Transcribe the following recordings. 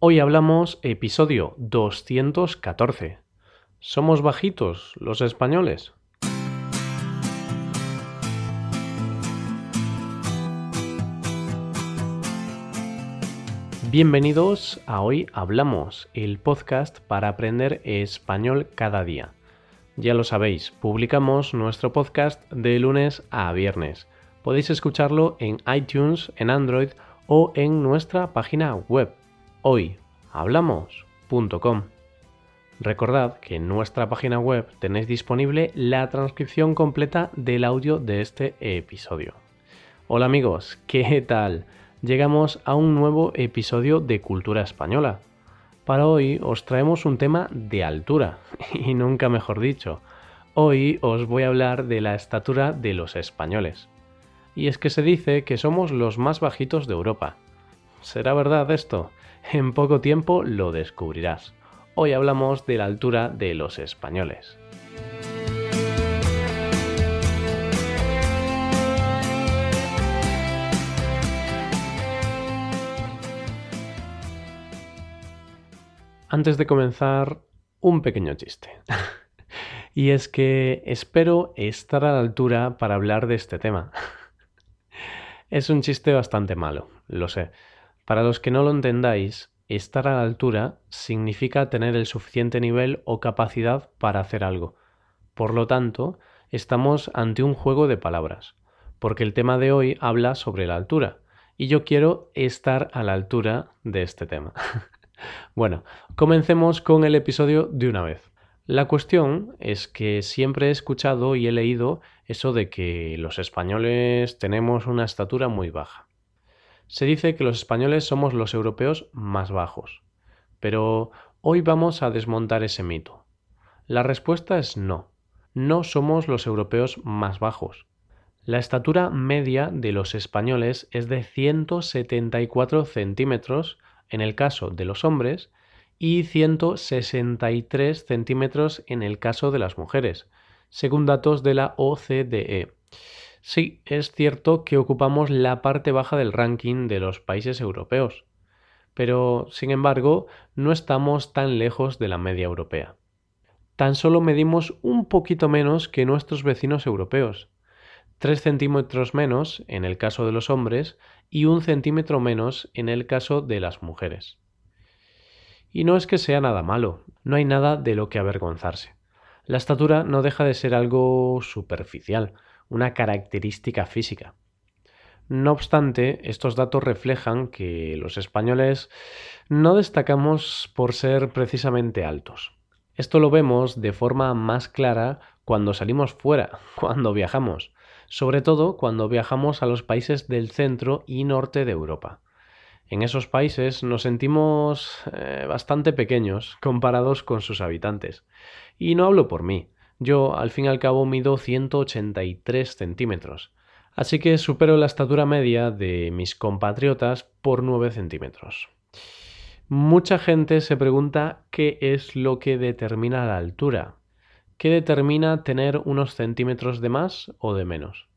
Hoy hablamos episodio 214. ¿Somos bajitos los españoles? Bienvenidos a Hoy Hablamos, el podcast para aprender español cada día. Ya lo sabéis, publicamos nuestro podcast de lunes a viernes. Podéis escucharlo en iTunes, en Android o en nuestra página web hoyhablamos.com. Recordad que en nuestra página web tenéis disponible la transcripción completa del audio de este episodio. Hola amigos, ¿qué tal? llegamos a un nuevo episodio de Cultura Española. Para hoy os traemos un tema de altura, y nunca mejor dicho. Hoy os voy a hablar de la estatura de los españoles. Y es que se dice que somos los más bajitos de Europa. ¿Será verdad esto? En poco tiempo lo descubrirás. Hoy hablamos de la altura de los españoles. Antes de comenzar, un pequeño chiste. y es que espero estar a la altura para hablar de este tema. es un chiste bastante malo, lo sé. Para los que no lo entendáis, estar a la altura significa tener el suficiente nivel o capacidad para hacer algo. Por lo tanto, estamos ante un juego de palabras, porque el tema de hoy habla sobre la altura, y yo quiero estar a la altura de este tema. Bueno, comencemos con el episodio de una vez. La cuestión es que siempre he escuchado y he leído eso de que los españoles tenemos una estatura muy baja. Se dice que los españoles somos los europeos más bajos. Pero hoy vamos a desmontar ese mito. La respuesta es no. No somos los europeos más bajos. La estatura media de los españoles es de 174 centímetros en el caso de los hombres y 163 centímetros en el caso de las mujeres, según datos de la OCDE. Sí, es cierto que ocupamos la parte baja del ranking de los países europeos, pero, sin embargo, no estamos tan lejos de la media europea. Tan solo medimos un poquito menos que nuestros vecinos europeos, 3 centímetros menos en el caso de los hombres y un centímetro menos en el caso de las mujeres. Y no es que sea nada malo, no hay nada de lo que avergonzarse. La estatura no deja de ser algo superficial, una característica física. No obstante, estos datos reflejan que los españoles no destacamos por ser precisamente altos. Esto lo vemos de forma más clara cuando salimos fuera, cuando viajamos sobre todo cuando viajamos a los países del centro y norte de Europa. En esos países nos sentimos eh, bastante pequeños comparados con sus habitantes. Y no hablo por mí. Yo, al fin y al cabo, mido 183 centímetros. Así que supero la estatura media de mis compatriotas por 9 centímetros. Mucha gente se pregunta qué es lo que determina la altura. ¿Qué determina tener unos centímetros de más o de menos?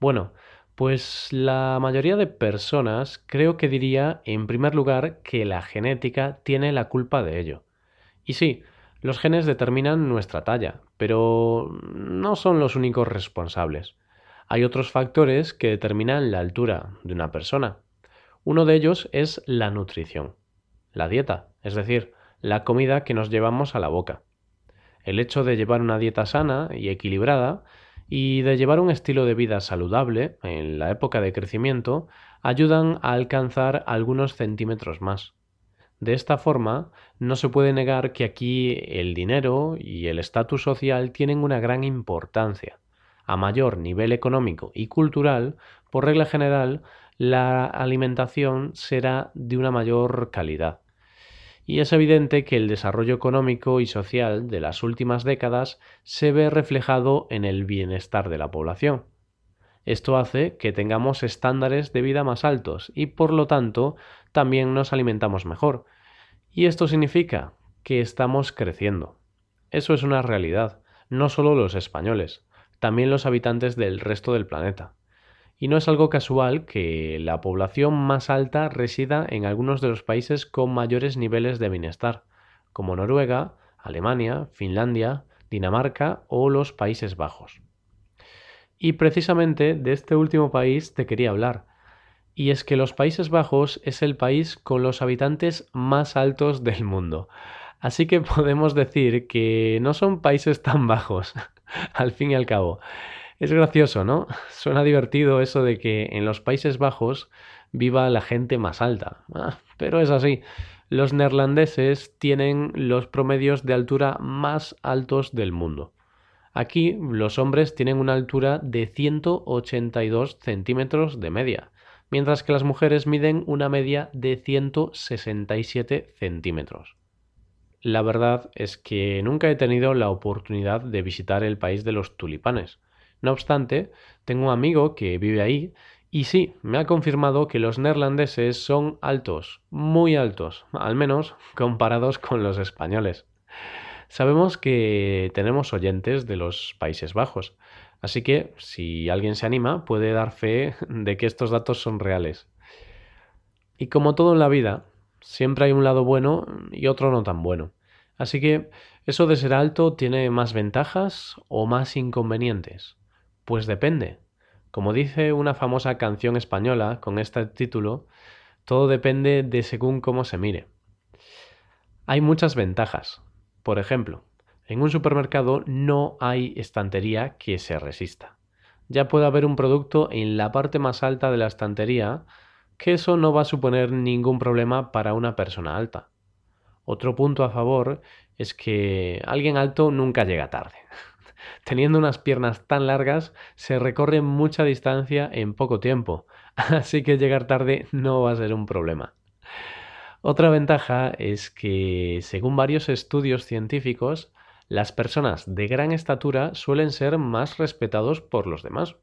Bueno, pues la mayoría de personas creo que diría en primer lugar que la genética tiene la culpa de ello. Y sí, los genes determinan nuestra talla, pero no son los únicos responsables. Hay otros factores que determinan la altura de una persona. Uno de ellos es la nutrición, la dieta, es decir, la comida que nos llevamos a la boca. El hecho de llevar una dieta sana y equilibrada y de llevar un estilo de vida saludable en la época de crecimiento ayudan a alcanzar algunos centímetros más. De esta forma, no se puede negar que aquí el dinero y el estatus social tienen una gran importancia. A mayor nivel económico y cultural, por regla general, la alimentación será de una mayor calidad y es evidente que el desarrollo económico y social de las últimas décadas se ve reflejado en el bienestar de la población. Esto hace que tengamos estándares de vida más altos y por lo tanto también nos alimentamos mejor. Y esto significa que estamos creciendo. Eso es una realidad, no solo los españoles, también los habitantes del resto del planeta. Y no es algo casual que la población más alta resida en algunos de los países con mayores niveles de bienestar, como Noruega, Alemania, Finlandia, Dinamarca o los Países Bajos. Y precisamente de este último país te quería hablar. Y es que los Países Bajos es el país con los habitantes más altos del mundo. Así que podemos decir que no son países tan bajos, al fin y al cabo. Es gracioso, ¿no? Suena divertido eso de que en los Países Bajos viva la gente más alta. Ah, pero es así. Los neerlandeses tienen los promedios de altura más altos del mundo. Aquí los hombres tienen una altura de 182 centímetros de media, mientras que las mujeres miden una media de 167 centímetros. La verdad es que nunca he tenido la oportunidad de visitar el país de los tulipanes. No obstante, tengo un amigo que vive ahí y sí, me ha confirmado que los neerlandeses son altos, muy altos, al menos comparados con los españoles. Sabemos que tenemos oyentes de los Países Bajos, así que si alguien se anima puede dar fe de que estos datos son reales. Y como todo en la vida, siempre hay un lado bueno y otro no tan bueno. Así que, ¿eso de ser alto tiene más ventajas o más inconvenientes? Pues depende. Como dice una famosa canción española con este título, todo depende de según cómo se mire. Hay muchas ventajas, por ejemplo, en un supermercado no hay estantería que se resista. Ya puede haber un producto en la parte más alta de la estantería que eso no va a suponer ningún problema para una persona alta. Otro punto a favor es que alguien alto nunca llega tarde. Teniendo unas piernas tan largas, se recorre mucha distancia en poco tiempo, así que llegar tarde no va a ser un problema. Otra ventaja es que, según varios estudios científicos, las personas de gran estatura suelen ser más respetados por los demás.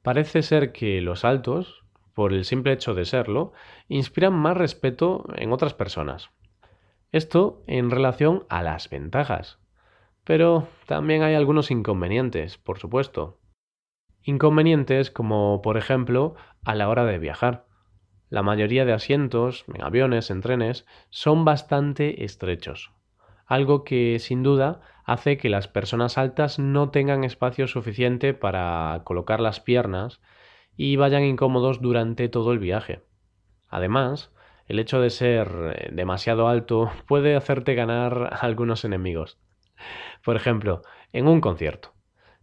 Parece ser que los altos, por el simple hecho de serlo, inspiran más respeto en otras personas. Esto en relación a las ventajas. Pero también hay algunos inconvenientes, por supuesto. Inconvenientes como, por ejemplo, a la hora de viajar. La mayoría de asientos, en aviones, en trenes, son bastante estrechos, algo que sin duda hace que las personas altas no tengan espacio suficiente para colocar las piernas y vayan incómodos durante todo el viaje. Además, el hecho de ser eh, demasiado alto puede hacerte ganar algunos enemigos. Por ejemplo, en un concierto.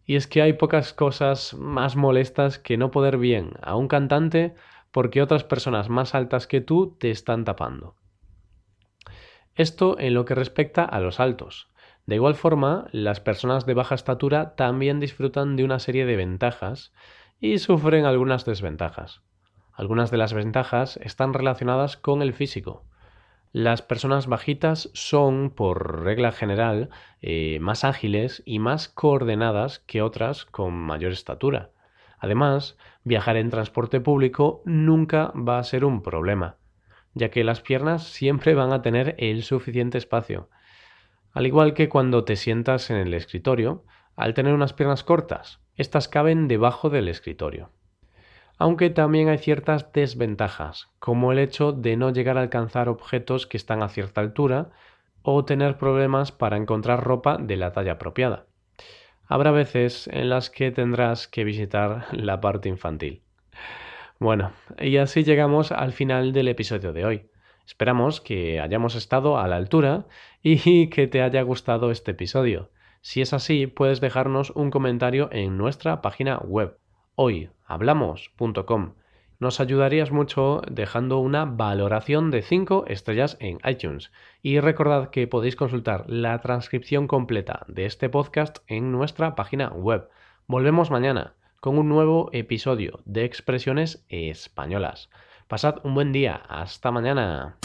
Y es que hay pocas cosas más molestas que no poder bien a un cantante porque otras personas más altas que tú te están tapando. Esto en lo que respecta a los altos. De igual forma, las personas de baja estatura también disfrutan de una serie de ventajas y sufren algunas desventajas. Algunas de las ventajas están relacionadas con el físico. Las personas bajitas son, por regla general, eh, más ágiles y más coordenadas que otras con mayor estatura. Además, viajar en transporte público nunca va a ser un problema, ya que las piernas siempre van a tener el suficiente espacio. Al igual que cuando te sientas en el escritorio, al tener unas piernas cortas, estas caben debajo del escritorio. Aunque también hay ciertas desventajas, como el hecho de no llegar a alcanzar objetos que están a cierta altura o tener problemas para encontrar ropa de la talla apropiada. Habrá veces en las que tendrás que visitar la parte infantil. Bueno, y así llegamos al final del episodio de hoy. Esperamos que hayamos estado a la altura y que te haya gustado este episodio. Si es así, puedes dejarnos un comentario en nuestra página web hoyhablamos.com nos ayudarías mucho dejando una valoración de 5 estrellas en iTunes. Y recordad que podéis consultar la transcripción completa de este podcast en nuestra página web. Volvemos mañana con un nuevo episodio de Expresiones Españolas. Pasad un buen día. Hasta mañana.